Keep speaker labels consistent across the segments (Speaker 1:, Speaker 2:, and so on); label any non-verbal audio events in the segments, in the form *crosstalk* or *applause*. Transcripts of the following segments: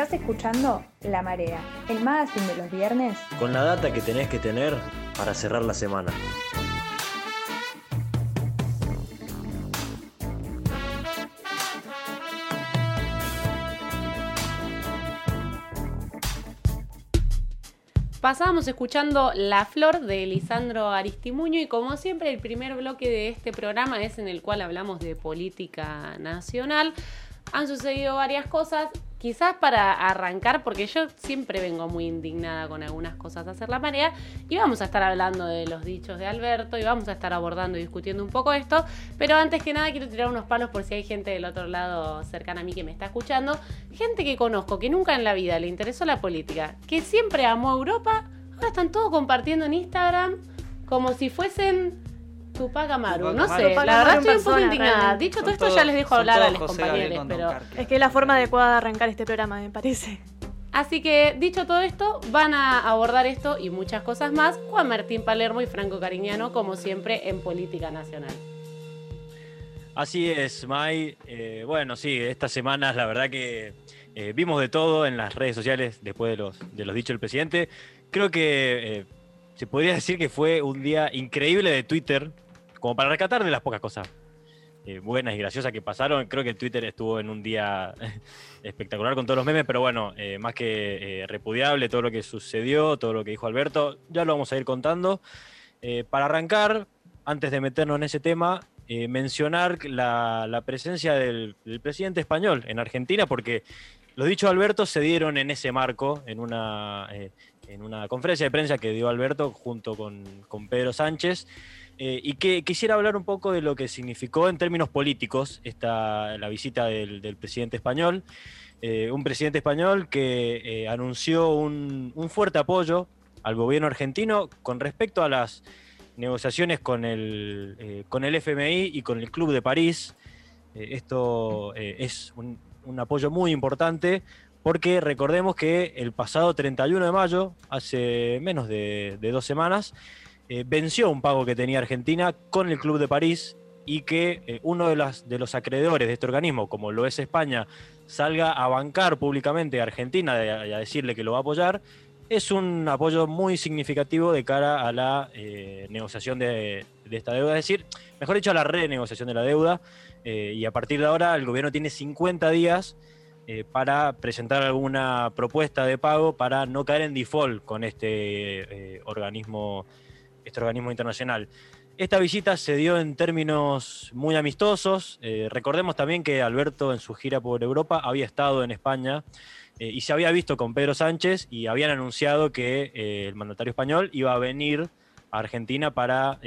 Speaker 1: Estás escuchando La Marea, el magazine de los viernes.
Speaker 2: Con la data que tenés que tener para cerrar la semana.
Speaker 3: Pasábamos escuchando La Flor de Lisandro Aristimuño y como siempre el primer bloque de este programa es en el cual hablamos de política nacional. Han sucedido varias cosas, quizás para arrancar, porque yo siempre vengo muy indignada con algunas cosas a hacer la marea, y vamos a estar hablando de los dichos de Alberto, y vamos a estar abordando y discutiendo un poco esto, pero antes que nada quiero tirar unos palos por si hay gente del otro lado cercana a mí que me está escuchando, gente que conozco, que nunca en la vida le interesó la política, que siempre amó Europa, ahora están todos compartiendo en Instagram como si fuesen Tupac Amaru. No sé,
Speaker 4: Tupac
Speaker 3: la verdad estoy un poco
Speaker 4: persona,
Speaker 3: indignada.
Speaker 4: realmente.
Speaker 3: Dicho todo
Speaker 5: Son
Speaker 3: esto, ya
Speaker 5: todos-
Speaker 3: les dejo
Speaker 5: son
Speaker 3: hablar a
Speaker 5: todos
Speaker 3: los
Speaker 5: José Gabriel
Speaker 3: compañeros,
Speaker 5: con
Speaker 3: pero...
Speaker 4: Es que es la forma adecuada de arrancar este programa, me parece.
Speaker 3: Así que, dicho todo esto, van a abordar esto y muchas cosas más Juan Martín Palermo y Franco Cariñano, como siempre, en Política Nacional.
Speaker 2: Así es, Mai. Eh, bueno, sí, estas semanas la verdad que eh, vimos de todo en las redes sociales después de los, de los dichos del presidente. Creo que eh, se podría decir que fue un día increíble de Twitter, como para rescatar de las pocas cosas eh, buenas y graciosas que pasaron. Creo que Twitter estuvo en un día *laughs* espectacular con todos los memes, pero bueno, eh, más que eh, repudiable todo lo que sucedió, todo lo que dijo Alberto, ya lo vamos a ir contando. Para arrancar, antes de meternos en ese tema, mencionar la, presencia del, del presidente español en Argentina, porque los dichos de Alberto se dieron en ese marco, en una, en una conferencia de prensa que dio Alberto junto con, con Pedro Sánchez, eh, y que quisiera hablar un poco de lo que significó en términos políticos esta, la visita del, del presidente español. Eh, un presidente español que eh, anunció un, un fuerte apoyo al gobierno argentino con respecto a las negociaciones con el, eh, con el FMI y con el Club de París. Eh, esto eh, es un, un apoyo muy importante porque recordemos que el pasado 31 de mayo, hace menos de, dos semanas, eh, venció un pago que tenía Argentina con el Club de París y que eh, uno de, los acreedores de este organismo, como lo es España, salga a bancar públicamente a Argentina y a, decirle que lo va a apoyar, es un apoyo muy significativo de cara a la eh, negociación de, de esta deuda, es decir, mejor dicho, a la renegociación de la deuda. y a partir de ahora el gobierno tiene 50 días eh, para presentar alguna propuesta de pago para no caer en default con este eh, organismo, este organismo internacional. Esta visita se dio en términos muy amistosos. Eh, recordemos también que Alberto en su gira por Europa había estado en España y se había visto con Pedro Sánchez y habían anunciado que el mandatario español iba a venir a Argentina para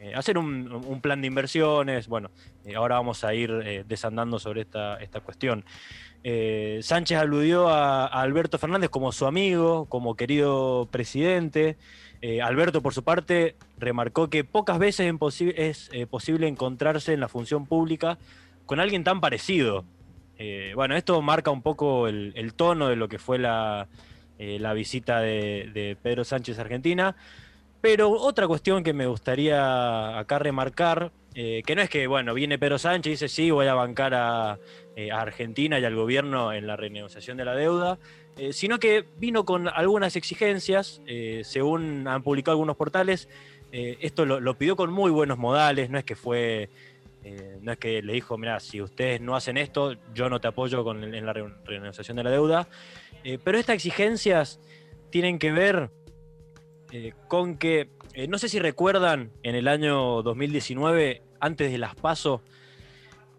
Speaker 2: eh, hacer un, plan de inversiones. Bueno, eh, ahora vamos a ir eh, desandando sobre esta, cuestión. Sánchez aludió a, Alberto Fernández como su amigo, como querido presidente. Alberto, por su parte, remarcó que pocas veces es posible encontrarse en la función pública con alguien tan parecido. Bueno, esto marca un poco el, tono de lo que fue la, visita de Pedro Sánchez a Argentina. Pero otra cuestión que me gustaría acá remarcar, eh, que no es que, bueno, viene Pedro Sánchez y dice, sí, voy a bancar a, eh, Argentina y al gobierno en la renegociación de la deuda, eh, sino que vino con algunas exigencias, según han publicado algunos portales, esto lo, pidió con muy buenos modales, no es que fue, no es que le dijo, mira, si ustedes no hacen esto, yo no te apoyo con, en la re- renegociación de la deuda, pero estas exigencias tienen que ver eh, con que, eh, no sé si recuerdan, en el año 2019, antes de las PASO,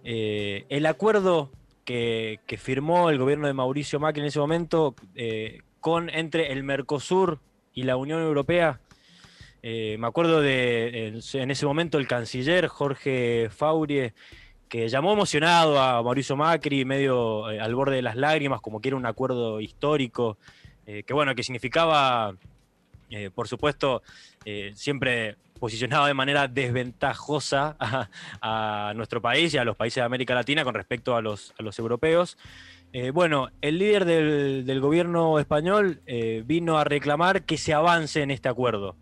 Speaker 2: eh, el acuerdo que, firmó el gobierno de Mauricio Macri en ese momento con, entre el Mercosur y la Unión Europea. Me acuerdo de en, ese momento el canciller Jorge Faurie, que llamó emocionado a Mauricio Macri, medio al borde de las lágrimas, como que era un acuerdo histórico, que bueno, que significaba eh, por supuesto, eh, siempre posicionado de manera desventajosa a, nuestro país y a los países de América Latina con respecto a los, europeos. Eh, bueno, el líder del, gobierno español vino a reclamar que se avance en este acuerdo.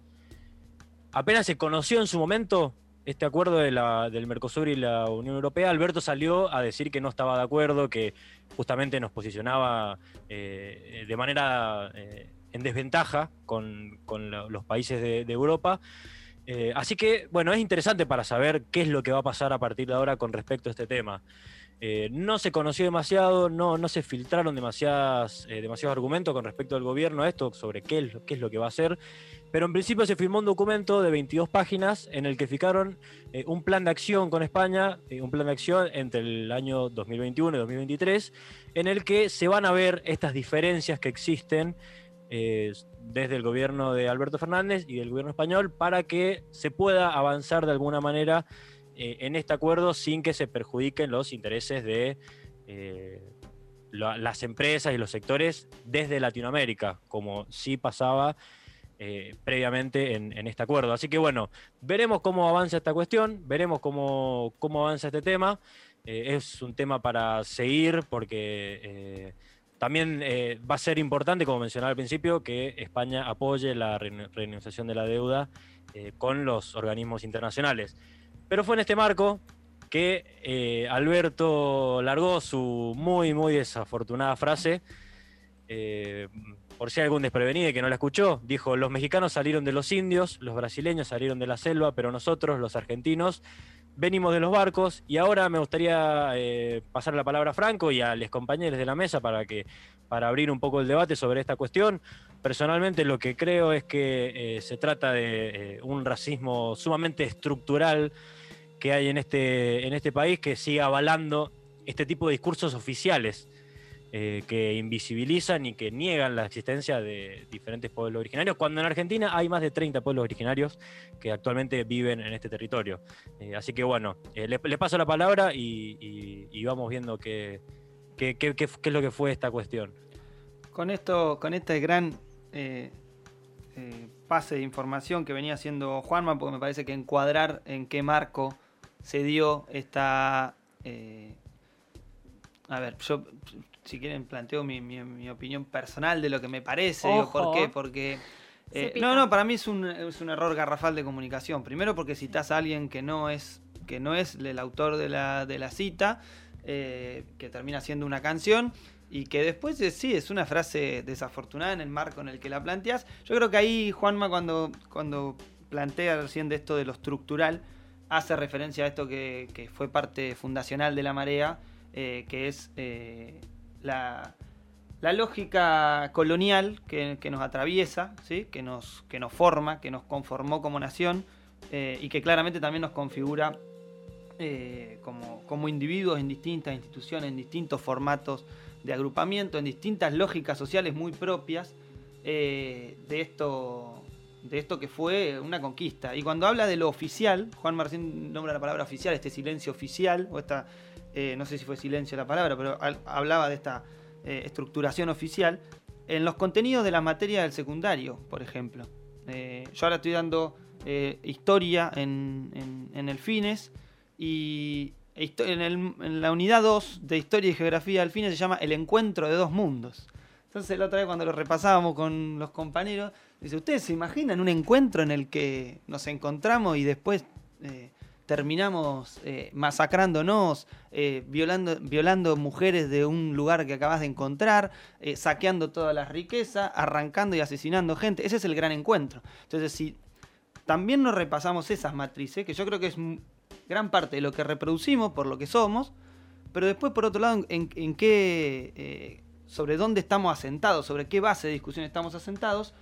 Speaker 2: Apenas se conoció en su momento, este acuerdo del Mercosur y la Unión Europea, Alberto salió a decir que no estaba de acuerdo, que justamente nos posicionaba de manera en desventaja con, los países de, Europa. Eh, así que, bueno, es interesante para saber qué es lo que va a pasar a partir de ahora con respecto a este tema. no se conoció demasiado, no, no se filtraron demasiadas, demasiados argumentos con respecto al gobierno a esto, sobre qué es, qué es lo que va a hacer. Pero en principio se firmó un documento de 22 páginas en el que fijaron eh, un plan de acción con España, eh, un plan de acción entre el año 2021 y 2023, en el que se van a ver estas diferencias que existen eh, desde el gobierno de Alberto Fernández y del gobierno español para que se pueda avanzar de alguna manera en este acuerdo sin que se perjudiquen los intereses de las empresas y los sectores desde Latinoamérica, como sí pasaba eh, previamente en, este acuerdo. Así que bueno, veremos cómo avanza esta cuestión, veremos cómo, cómo avanza este tema. Eh, es un tema para seguir porque eh, también va a ser importante, como mencionaba al principio, que España apoye la renegociación de la deuda con los organismos internacionales. Pero fue en este marco que Alberto largó su muy, muy desafortunada frase por si hay algún desprevenido que no la escuchó, dijo, los mexicanos salieron de los indios, los brasileños salieron de la selva, pero nosotros, los argentinos, venimos de los barcos y ahora me gustaría eh, pasar la palabra a Franco y a los compañeros de la mesa para, que, para abrir un poco el debate sobre esta cuestión. Personalmente lo que creo es que eh, se trata de eh, un racismo sumamente estructural que hay en este, en este país que sigue avalando este tipo de discursos oficiales eh, que invisibilizan y que niegan la existencia de diferentes pueblos originarios, cuando en Argentina hay más de 30 pueblos originarios que actualmente viven en este territorio. Eh, así que bueno, eh, les, paso la palabra y, vamos viendo qué, es lo que fue esta cuestión.
Speaker 5: Con esto, con este gran pase de información que venía haciendo Juanma, porque me parece que encuadrar en qué marco se dio esta... a ver, yo si quieren, planteo mi, opinión personal de lo que me parece. ¿Por qué? Porque. Eh, no, no, para mí es un, es un, error garrafal de comunicación. Primero porque citas a alguien que no es, que no es el autor de la, de la cita, eh, que termina siendo una canción, y que después sí, es una frase desafortunada en el marco en el que la planteas. Yo creo que ahí Juanma cuando, cuando plantea recién de esto de lo estructural, hace referencia a esto que, fue parte fundacional de la marea, eh, que es la, lógica colonial que, nos atraviesa, ¿sí? que, nos, que nos forma, que nos conformó como nación eh, y que claramente también nos configura eh, como, como, individuos en distintas instituciones, en distintos formatos de agrupamiento, en distintas lógicas sociales muy propias eh, de, esto, de esto que fue una conquista. Y cuando habla de lo oficial, Juan Marcín nombra la palabra oficial, este silencio oficial o esta eh, no sé si fue silencio la palabra, pero hablaba de esta eh, estructuración oficial, en los contenidos de la materia del secundario, por ejemplo. Eh, yo ahora estoy dando historia en, el FINES y en, la unidad 2 de historia y geografía del FINES se llama el encuentro de dos mundos. Entonces la otra vez cuando lo repasábamos con los compañeros, dice, ¿ustedes se imaginan un encuentro en el que nos encontramos y después terminamos eh, masacrándonos, eh, violando, violando mujeres de un lugar que acabas de encontrar, eh, saqueando toda la riqueza, arrancando y asesinando gente. Ese es el gran encuentro. Entonces, si también nos repasamos esas matrices, que yo creo que es gran parte de lo que reproducimos por lo que somos, pero después, por otro lado, en, qué, sobre dónde estamos asentados, sobre qué base de discusión estamos asentados.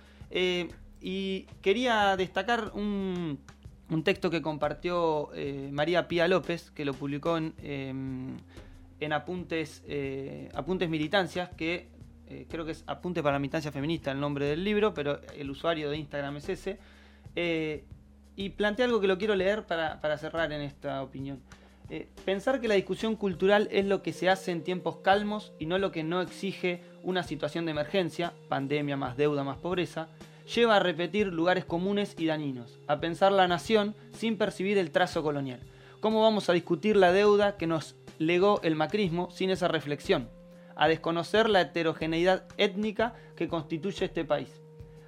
Speaker 5: y quería destacar un un texto que compartió eh, María Pía López, que lo publicó en, em, en Apuntes, eh, Apuntes Militancias, que eh, creo que es Apuntes para la Militancia Feminista el nombre del libro, pero el usuario de Instagram es ese. y plantea algo que lo quiero leer para, para cerrar en esta opinión. pensar que la discusión cultural es lo que se hace en tiempos calmos y no lo que no exige una situación de emergencia, pandemia más deuda más pobreza, lleva a repetir lugares comunes y dañinos, a pensar la nación sin percibir el trazo colonial. ¿Cómo vamos a discutir la deuda que nos legó el macrismo sin esa reflexión? A desconocer la heterogeneidad étnica que constituye este país.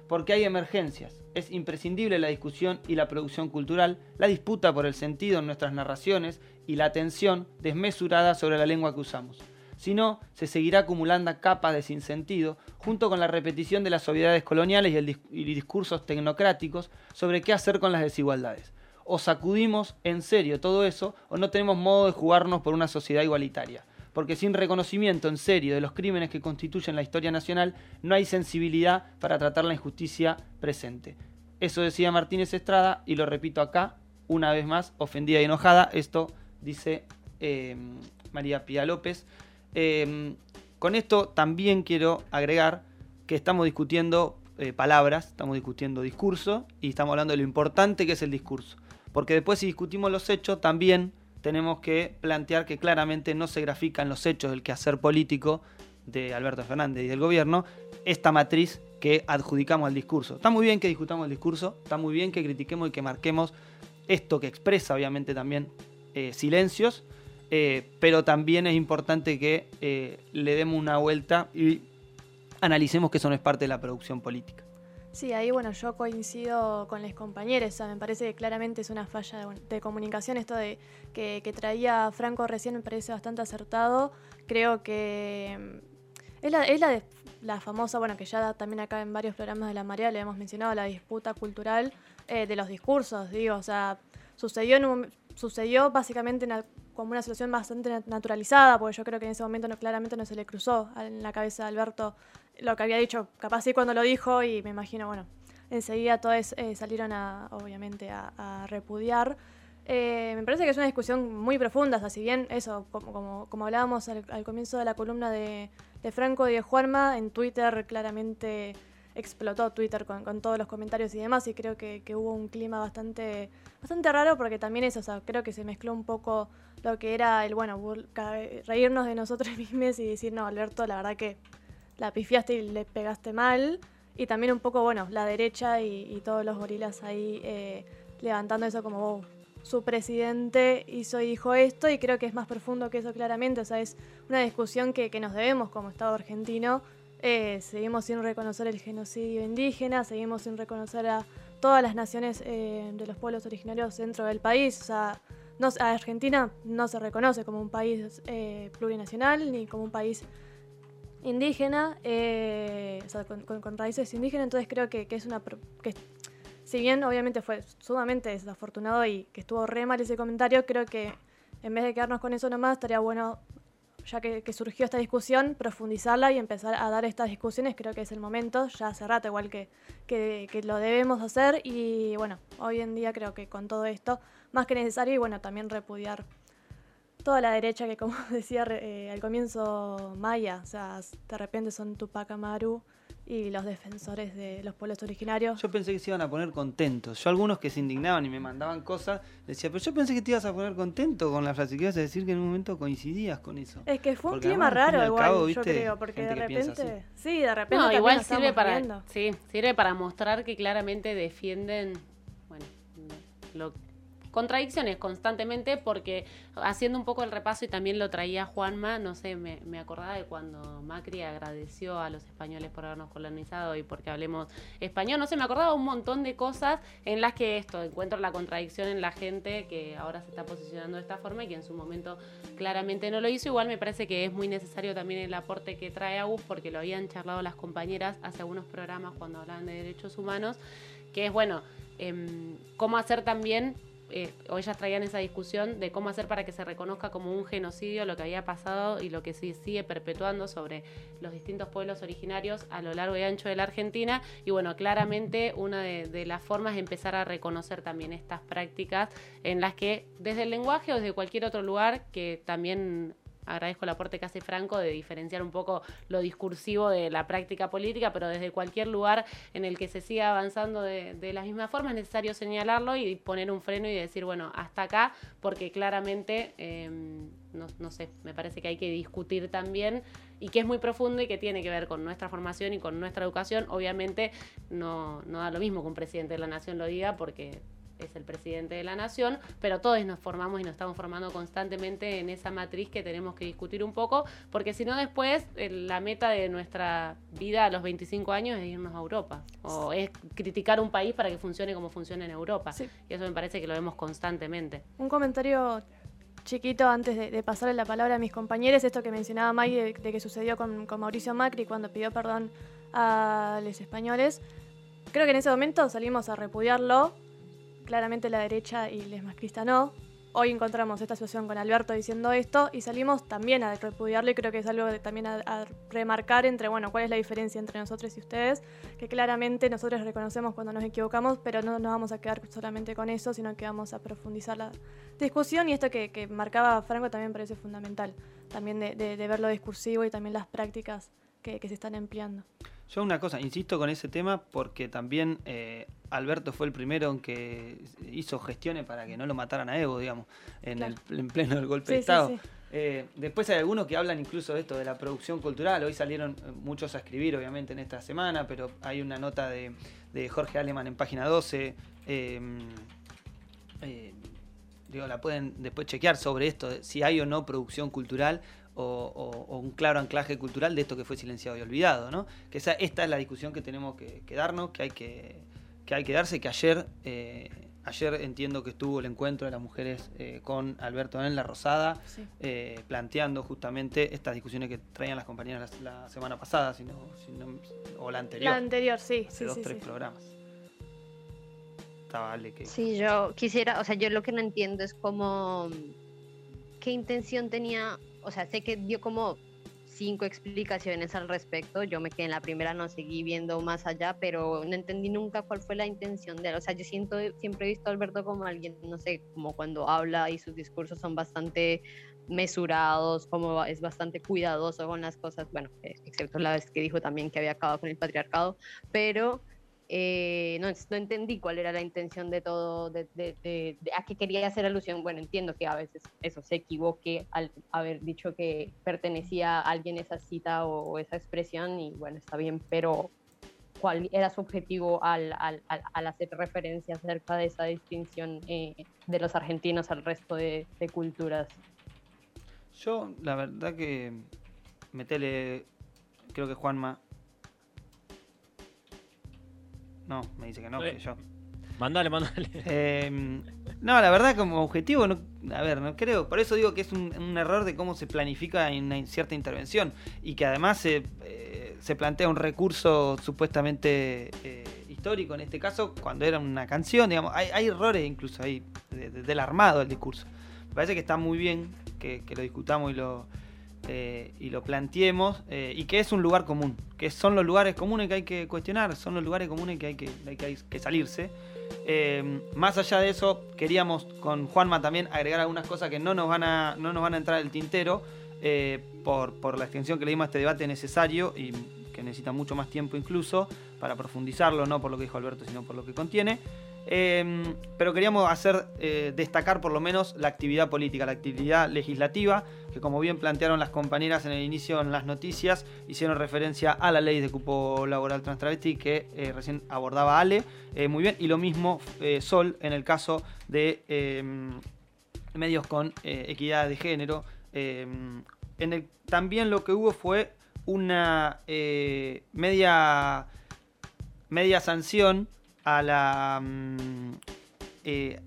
Speaker 5: porque hay emergencias. Es imprescindible la discusión y la producción cultural, la disputa por el sentido en nuestras narraciones y la atención desmesurada sobre la lengua que usamos. Si no, se seguirá acumulando capas de sinsentido, junto con la repetición de las obviedades coloniales y, el discursos tecnocráticos sobre qué hacer con las desigualdades. O sacudimos en serio todo eso, o no tenemos modo de jugarnos por una sociedad igualitaria porque sin reconocimiento en serio de los crímenes que constituyen la historia nacional, no hay sensibilidad para tratar la injusticia presente. Eso decía Martínez Estrada y lo repito acá, una vez más, ofendida y enojada. Esto dice eh, María Pía López. Eh, con esto también quiero agregar que estamos discutiendo eh, palabras, estamos discutiendo discurso y estamos hablando de lo importante que es el discurso. Porque después si discutimos los hechos, también tenemos que plantear que claramente no se grafican los hechos del quehacer político de Alberto Fernández y del gobierno esta matriz que adjudicamos al discurso. Está muy bien que discutamos el discurso, está muy bien que critiquemos y que marquemos esto que expresa obviamente también eh, silencios, eh, pero también es importante que eh, le demos una vuelta y analicemos que eso no es parte de la producción política.
Speaker 4: Sí, ahí bueno, yo coincido con los compañeros, me parece que claramente es una falla de, comunicación, esto de que, traía Franco recién me parece bastante acertado, creo que mm, es la, es la, famosa, bueno, que ya también acá en varios programas de la Marea le hemos mencionado, la disputa cultural eh, de los discursos, digo, o sea, sucedió, en un, sucedió básicamente como una situación bastante naturalizada, porque yo creo que en ese momento no, claramente no se le cruzó en la cabeza de Alberto lo que había dicho, capaz sí cuando lo dijo y me imagino, bueno, enseguida todos eh, salieron a, obviamente, a, repudiar. Eh, me parece que es una discusión muy profunda, o sea, si bien eso, como, como, hablábamos al, comienzo de la columna de, Franco y de Juanma, en Twitter claramente explotó Twitter con, todos los comentarios y demás, y creo que, hubo un clima bastante, bastante raro porque también eso, o sea, creo que se mezcló un poco lo que era el, bueno, reírnos de nosotros *laughs* mismos y decir, no, Alberto, la verdad que la pifiaste y le pegaste mal. Y también un poco, bueno, la derecha y, todos los gorilas ahí eh, levantando eso como oh, su presidente hizo y dijo esto. Y creo que es más profundo que eso claramente. O sea, es una discusión que, nos debemos como Estado argentino. Eh, seguimos sin reconocer el genocidio indígena, seguimos sin reconocer a todas las naciones eh, de los pueblos originarios dentro del país. O sea, no, Argentina no se reconoce como un país plurinacional ni como un país indígena, eh, o sea, con, raíces indígenas, entonces creo que, es una... Que, si bien obviamente fue sumamente desafortunado y que estuvo re mal ese comentario, creo que en vez de quedarnos con eso nomás, estaría bueno, ya que, surgió esta discusión, profundizarla y empezar a dar estas discusiones, creo que es el momento, ya hace rato igual que, que, lo debemos hacer y bueno, hoy en día creo que con todo esto, más que necesario y bueno, también repudiar toda la derecha que, como *laughs* decía eh, al comienzo Maya, o sea, de repente son Tupac Amaru y los defensores de los pueblos originarios.
Speaker 5: Yo pensé que se iban a poner contentos. Yo algunos que se indignaban y me mandaban cosas, decía, pero yo pensé que te ibas a poner contento con la frase, que ibas a decir que en un momento coincidías con eso.
Speaker 4: Es que fue un clima raro igual, yo creo, porque de repente... Sí, de repente... No,
Speaker 3: igual sirve para, sí, sirve para mostrar que claramente defienden, bueno, lo contradicciones constantemente porque haciendo un poco el repaso y también lo traía Juanma, no sé, me, acordaba de cuando Macri agradeció a los españoles por habernos colonizado y porque hablemos español, no sé, me acordaba un montón de cosas en las que esto, encuentro la contradicción en la gente que ahora se está posicionando de esta forma y que en su momento claramente no lo hizo, igual me parece que es muy necesario también el aporte que trae Agus porque lo habían charlado las compañeras hace algunos programas cuando hablaban de derechos humanos, que es bueno, em, cómo hacer también eh, o ellas traían esa discusión de cómo hacer para que se reconozca como un genocidio lo que había pasado y lo que se sigue perpetuando sobre los distintos pueblos originarios a lo largo y ancho de la Argentina. Y bueno, claramente una de, las formas es empezar a reconocer también estas prácticas en las que desde el lenguaje o desde cualquier otro lugar que también agradezco el aporte que hace Franco de diferenciar un poco lo discursivo de la práctica política, pero desde cualquier lugar en el que se siga avanzando de, la misma forma es necesario señalarlo y poner un freno y decir, bueno, hasta acá, porque claramente, em, no, sé, me parece que hay que discutir también y que es muy profundo y que tiene que ver con nuestra formación y con nuestra educación. Obviamente no, no da lo mismo que un presidente de la nación lo diga porque es el presidente de la nación, pero todos nos formamos y nos estamos formando constantemente en esa matriz que tenemos que discutir un poco, porque si no después la meta de nuestra vida a los 25 años es irnos a Europa, o es criticar un país para que funcione como funciona en Europa. Y eso me parece que lo vemos constantemente.
Speaker 4: Un comentario chiquito antes de, pasarle la palabra a mis compañeros, esto que mencionaba May de, que sucedió con, con, Mauricio Macri cuando pidió perdón a los españoles. Creo que en ese momento salimos a repudiarlo, claramente la derecha y les macristas no. Hoy encontramos esta situación con Alberto diciendo esto y salimos también a repudiarlo y creo que es algo también a, remarcar entre, bueno, cuál es la diferencia entre nosotros y ustedes, que claramente nosotros reconocemos cuando nos equivocamos, pero no nos vamos a quedar solamente con eso, sino que vamos a profundizar la discusión y esto que, marcaba Franco también parece fundamental, también de, ver lo discursivo y también las prácticas que se están empleando.
Speaker 5: Yo una cosa, insisto con ese tema porque también eh, Alberto fue el primero en que hizo gestiones para que no lo mataran a Evo, digamos, en, el, en pleno del golpe de Estado. Eh, después hay algunos que hablan incluso de esto, de la producción cultural. Hoy salieron eh, muchos a escribir, obviamente, en esta semana, pero hay una nota de, Jorge Aleman en página 12. Em, digo, la pueden después chequear sobre esto, si hay o no producción cultural o, un claro anclaje cultural de esto que fue silenciado y olvidado, ¿no? Que esa, esta es la discusión que tenemos que, darnos, que hay que, que hay que darse, que ayer, eh, ayer entiendo que estuvo el encuentro de las mujeres eh, con Alberto en La Rosada, eh, planteando justamente estas discusiones que traían las compañeras la, semana pasada, sino, o la anterior.
Speaker 4: La anterior, sí.
Speaker 5: Hace dos, tres programas.
Speaker 6: Vale que... Sí, yo quisiera, o sea, yo lo que no entiendo es cómo, qué intención tenía o sea, sé que dio como cinco explicaciones al respecto. Yo me quedé en la primera, no seguí viendo más allá, pero no entendí nunca cuál fue la intención de él. O sea, yo siento, siempre he visto a Alberto como alguien, no sé, como cuando habla y sus discursos son bastante mesurados, como es bastante cuidadoso con las cosas, bueno, excepto la vez que dijo también que había acabado con el patriarcado, pero eh, no, entendí cuál era la intención de todo, de, a qué quería hacer alusión. Bueno, entiendo que a veces eso se equivoque al haber dicho que pertenecía a alguien esa cita o, esa expresión y bueno, está bien, pero ¿cuál era su objetivo al, hacer referencia acerca de esa distinción eh, de los argentinos al resto de, culturas?
Speaker 5: Yo, la verdad que metele, creo que Juanma no, me dice que no, que yo.
Speaker 2: Mándale, mándale.
Speaker 5: Em, no, la verdad, como objetivo, no, a ver, no creo. Por eso digo que es un, error de cómo se planifica una cierta intervención y que además se, eh, plantea un recurso supuestamente eh, histórico en este caso, cuando era una canción, digamos. Hay, errores incluso ahí del armado del discurso. Me parece que está muy bien que lo discutamos y lo, eh, y lo planteemos eh, y que es un lugar común, que son los lugares comunes que hay que cuestionar, son los lugares comunes que hay que, que, salirse. Eh, más allá de eso, queríamos con Juanma también agregar algunas cosas que no nos van a, no nos van a entrar el tintero por, por la extensión que le dimos a este debate necesario y que necesita mucho más tiempo incluso para profundizarlo, no por lo que dijo Alberto, sino por lo que contiene. Em, pero queríamos hacer eh, destacar por lo menos la actividad política, la actividad legislativa, que como bien plantearon las compañeras en el inicio en las noticias, hicieron referencia a la ley de cupo laboral trans travesti que eh, recién abordaba Ale, eh, muy bien, y lo mismo Sol en el caso de em, medios con equidad de género. Em, también lo que hubo fue una media, media sanción a la, mm, eh,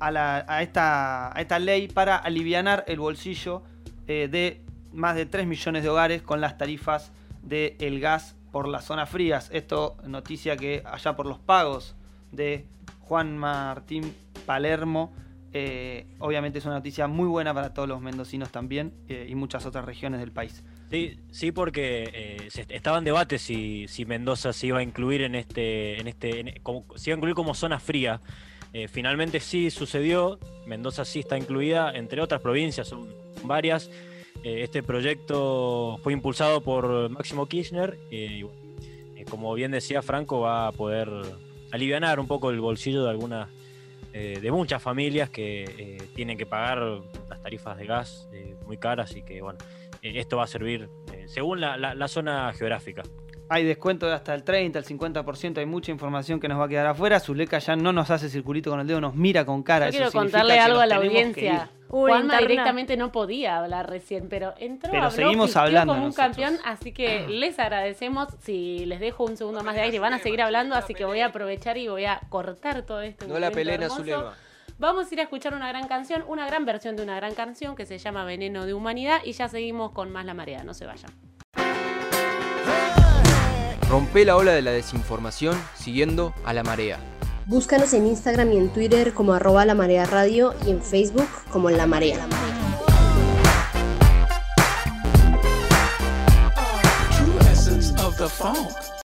Speaker 5: a, la a, esta, a, esta, ley para aliviar el bolsillo eh, de más de 3 millones de hogares con las tarifas del gas por las zonas frías. Esto noticia que allá por los pagos de Juan Martín Palermo, eh, obviamente es una noticia muy buena para todos los mendocinos también y muchas otras regiones del país.
Speaker 2: Sí, sí, porque eh, estaba en debate si, si, Mendoza se iba a incluir en este, en este, como, se iba a incluir como zona fría. Eh, finalmente sí sucedió, Mendoza sí está incluida, entre otras provincias, son varias. Eh, este proyecto fue impulsado por Máximo Kirchner y como bien decía Franco, va a poder aliviar un poco el bolsillo de algunas, de muchas familias que tienen que pagar las tarifas de gas muy caras y que bueno esto va a servir eh, según la, zona geográfica.
Speaker 5: hay descuento de hasta el 30, el 50%, hay mucha información que nos va a quedar afuera. Zuleika ya no nos hace circulito con el dedo, nos mira con cara.
Speaker 3: Yo quiero contarle algo a la audiencia. Juanma directamente no podía hablar recién, pero entró
Speaker 5: pero seguimos hablando
Speaker 3: como un campeón, así que les agradecemos. Si les dejo un segundo más de aire, van a seguir hablando, así que voy a aprovechar y voy a cortar todo esto.
Speaker 7: No la pelena, Zulema.
Speaker 3: Vamos a ir a escuchar una gran canción, una gran versión de una gran canción que se llama Veneno de Humanidad y ya seguimos con más La Marea, no se vayan.
Speaker 7: Rompe la ola de la desinformación siguiendo a la marea.
Speaker 8: Búscanos en Instagram y en Twitter como arroba la marea radio y en Facebook como la marea.